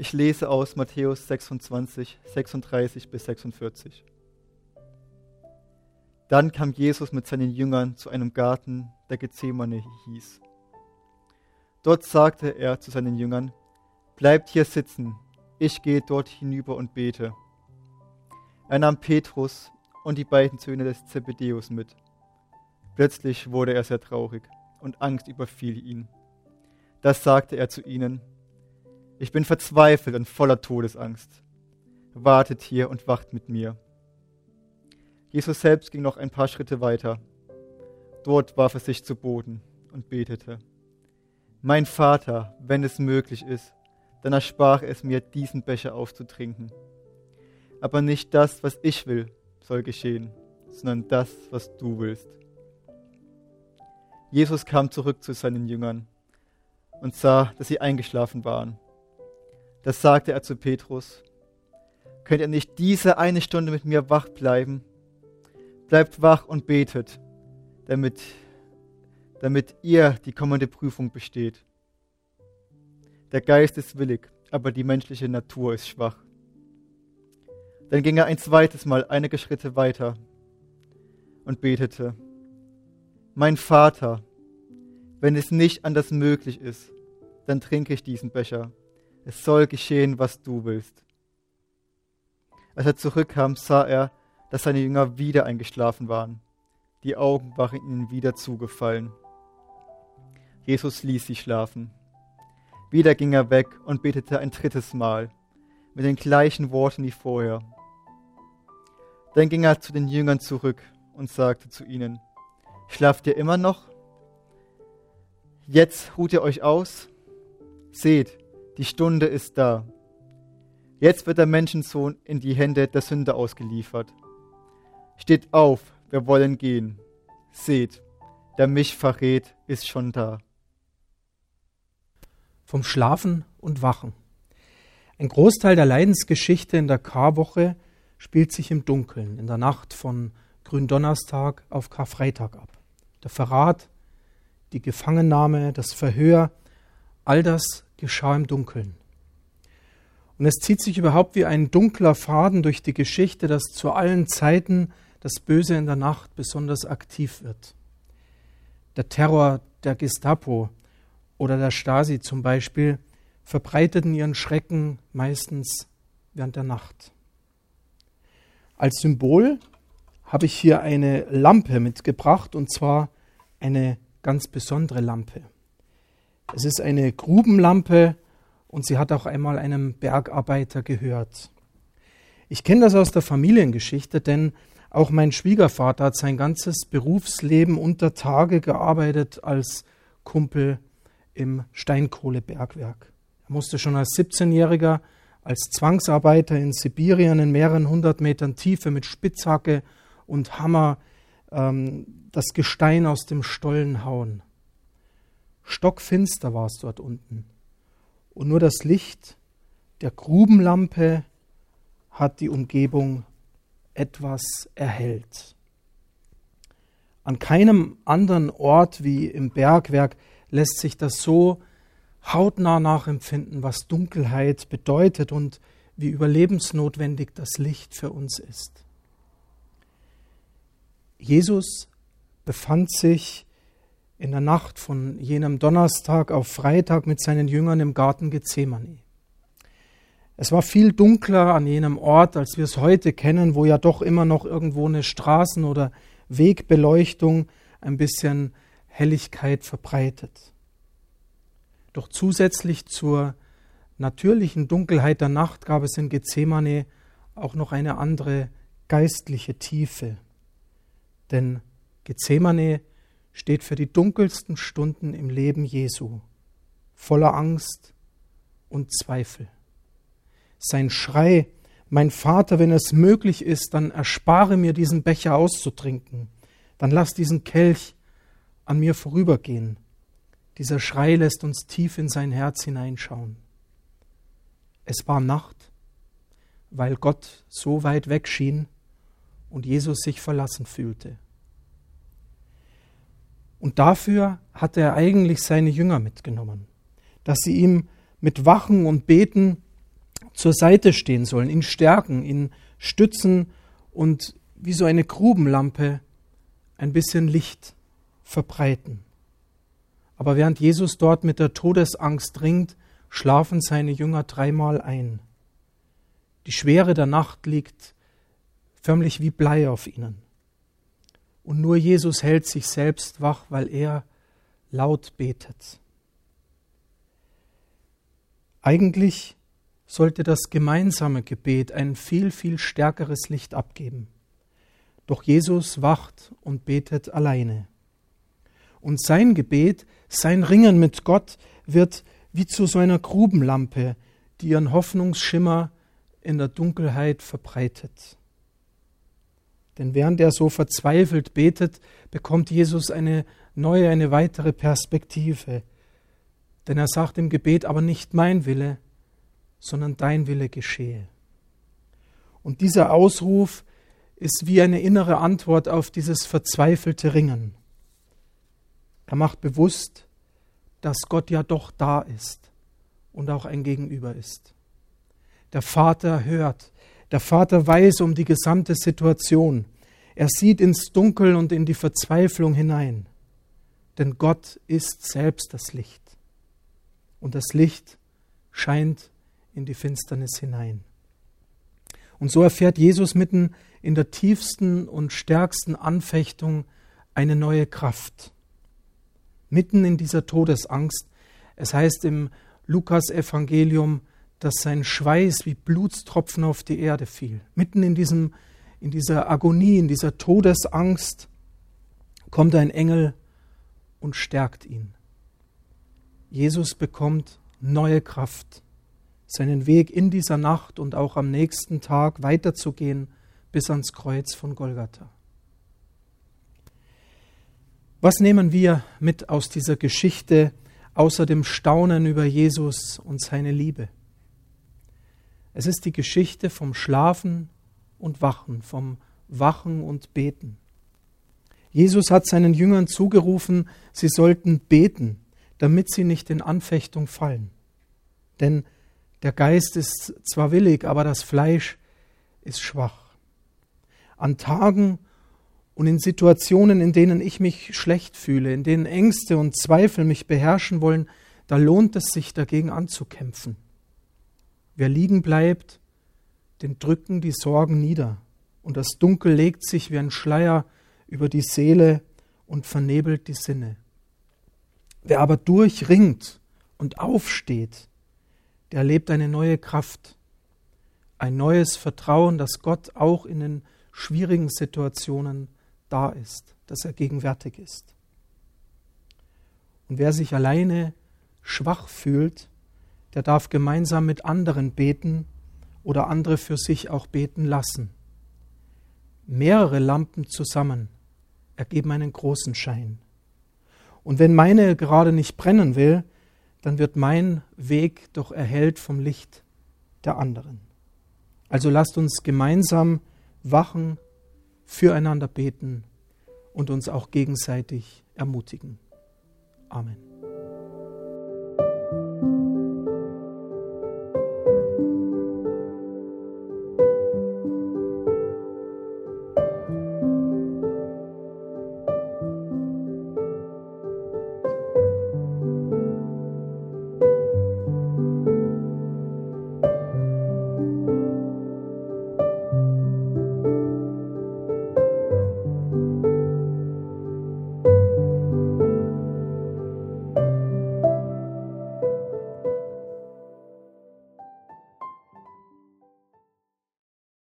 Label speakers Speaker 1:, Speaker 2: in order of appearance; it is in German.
Speaker 1: Ich lese aus Matthäus 26, 36 bis 46. Dann kam Jesus mit seinen Jüngern zu einem Garten, der Gethsemane hieß. Dort sagte er zu seinen Jüngern, Bleibt hier sitzen, ich gehe dort hinüber und bete. Er nahm Petrus und die beiden Söhne des Zebedeus mit. Plötzlich wurde er sehr traurig und Angst überfiel ihn. Das sagte er zu ihnen, ich bin verzweifelt und voller Todesangst. Wartet hier und wacht mit mir. Jesus selbst ging noch ein paar Schritte weiter. Dort warf er sich zu Boden und betete. Mein Vater, wenn es möglich ist, dann ersprach es mir, diesen Becher aufzutrinken. Aber nicht das, was ich will, soll geschehen, sondern das, was du willst. Jesus kam zurück zu seinen Jüngern und sah, dass sie eingeschlafen waren. Das sagte er zu Petrus. Könnt ihr nicht diese eine Stunde mit mir wach bleiben? Bleibt wach und betet, damit, damit ihr die kommende Prüfung besteht. Der Geist ist willig, aber die menschliche Natur ist schwach. Dann ging er ein zweites Mal einige Schritte weiter und betete, Mein Vater, wenn es nicht anders möglich ist, dann trinke ich diesen Becher. Es soll geschehen, was du willst. Als er zurückkam, sah er, dass seine Jünger wieder eingeschlafen waren. Die Augen waren ihnen wieder zugefallen. Jesus ließ sie schlafen. Wieder ging er weg und betete ein drittes Mal, mit den gleichen Worten wie vorher. Dann ging er zu den Jüngern zurück und sagte zu ihnen, Schlaft ihr immer noch? Jetzt ruht ihr euch aus? Seht, die Stunde ist da. Jetzt wird der Menschensohn in die Hände der Sünder ausgeliefert. Steht auf, wir wollen gehen. Seht, der mich verrät, ist schon da.
Speaker 2: Vom Schlafen und Wachen. Ein Großteil der Leidensgeschichte in der Karwoche spielt sich im Dunkeln, in der Nacht von Gründonnerstag auf Karfreitag ab. Der Verrat, die Gefangennahme, das Verhör, all das geschah im Dunkeln. Und es zieht sich überhaupt wie ein dunkler Faden durch die Geschichte, dass zu allen Zeiten das Böse in der Nacht besonders aktiv wird. Der Terror der Gestapo oder der Stasi zum Beispiel verbreiteten ihren Schrecken meistens während der Nacht. Als Symbol habe ich hier eine Lampe mitgebracht und zwar eine ganz besondere Lampe. Es ist eine Grubenlampe und sie hat auch einmal einem Bergarbeiter gehört. Ich kenne das aus der Familiengeschichte, denn auch mein Schwiegervater hat sein ganzes Berufsleben unter Tage gearbeitet als Kumpel im Steinkohlebergwerk. Er musste schon als 17-Jähriger als Zwangsarbeiter in Sibirien in mehreren hundert Metern Tiefe mit Spitzhacke und Hammer ähm, das Gestein aus dem Stollen hauen. Stockfinster war es dort unten. Und nur das Licht der Grubenlampe hat die Umgebung etwas erhellt. An keinem anderen Ort wie im Bergwerk lässt sich das so hautnah nachempfinden, was Dunkelheit bedeutet und wie überlebensnotwendig das Licht für uns ist. Jesus befand sich in der Nacht von jenem Donnerstag auf Freitag mit seinen Jüngern im Garten Gethsemane. Es war viel dunkler an jenem Ort, als wir es heute kennen, wo ja doch immer noch irgendwo eine Straßen- oder Wegbeleuchtung ein bisschen Helligkeit verbreitet. Doch zusätzlich zur natürlichen Dunkelheit der Nacht gab es in Gethsemane auch noch eine andere geistliche Tiefe. Denn Gethsemane steht für die dunkelsten Stunden im Leben Jesu, voller Angst und Zweifel sein Schrei, mein Vater, wenn es möglich ist, dann erspare mir diesen Becher auszutrinken, dann lass diesen Kelch an mir vorübergehen. Dieser Schrei lässt uns tief in sein Herz hineinschauen. Es war Nacht, weil Gott so weit weg schien und Jesus sich verlassen fühlte. Und dafür hatte er eigentlich seine Jünger mitgenommen, dass sie ihm mit Wachen und Beten zur Seite stehen sollen, ihn stärken, ihn stützen und wie so eine Grubenlampe ein bisschen Licht verbreiten. Aber während Jesus dort mit der Todesangst ringt, schlafen seine Jünger dreimal ein. Die Schwere der Nacht liegt förmlich wie Blei auf ihnen. Und nur Jesus hält sich selbst wach, weil er laut betet. Eigentlich sollte das gemeinsame Gebet ein viel, viel stärkeres Licht abgeben. Doch Jesus wacht und betet alleine. Und sein Gebet, sein Ringen mit Gott wird wie zu so einer Grubenlampe, die ihren Hoffnungsschimmer in der Dunkelheit verbreitet. Denn während er so verzweifelt betet, bekommt Jesus eine neue, eine weitere Perspektive. Denn er sagt im Gebet, aber nicht mein Wille, sondern dein Wille geschehe. Und dieser Ausruf ist wie eine innere Antwort auf dieses verzweifelte Ringen. Er macht bewusst, dass Gott ja doch da ist und auch ein Gegenüber ist. Der Vater hört, der Vater weiß um die gesamte Situation. Er sieht ins Dunkel und in die Verzweiflung hinein. Denn Gott ist selbst das Licht. Und das Licht scheint in die Finsternis hinein. Und so erfährt Jesus mitten in der tiefsten und stärksten Anfechtung eine neue Kraft. Mitten in dieser Todesangst. Es heißt im Lukas-Evangelium, dass sein Schweiß wie Blutstropfen auf die Erde fiel. Mitten in, diesem, in dieser Agonie, in dieser Todesangst kommt ein Engel und stärkt ihn. Jesus bekommt neue Kraft seinen Weg in dieser Nacht und auch am nächsten Tag weiterzugehen bis ans Kreuz von Golgatha. Was nehmen wir mit aus dieser Geschichte außer dem Staunen über Jesus und seine Liebe? Es ist die Geschichte vom Schlafen und Wachen, vom Wachen und Beten. Jesus hat seinen Jüngern zugerufen, sie sollten beten, damit sie nicht in Anfechtung fallen. Denn der Geist ist zwar willig, aber das Fleisch ist schwach. An Tagen und in Situationen, in denen ich mich schlecht fühle, in denen Ängste und Zweifel mich beherrschen wollen, da lohnt es sich dagegen anzukämpfen. Wer liegen bleibt, den drücken die Sorgen nieder, und das Dunkel legt sich wie ein Schleier über die Seele und vernebelt die Sinne. Wer aber durchringt und aufsteht, der erlebt eine neue Kraft, ein neues Vertrauen, dass Gott auch in den schwierigen Situationen da ist, dass er gegenwärtig ist. Und wer sich alleine schwach fühlt, der darf gemeinsam mit anderen beten oder andere für sich auch beten lassen. Mehrere Lampen zusammen ergeben einen großen Schein. Und wenn meine gerade nicht brennen will, dann wird mein Weg doch erhellt vom Licht der anderen. Also lasst uns gemeinsam wachen, füreinander beten und uns auch gegenseitig ermutigen. Amen.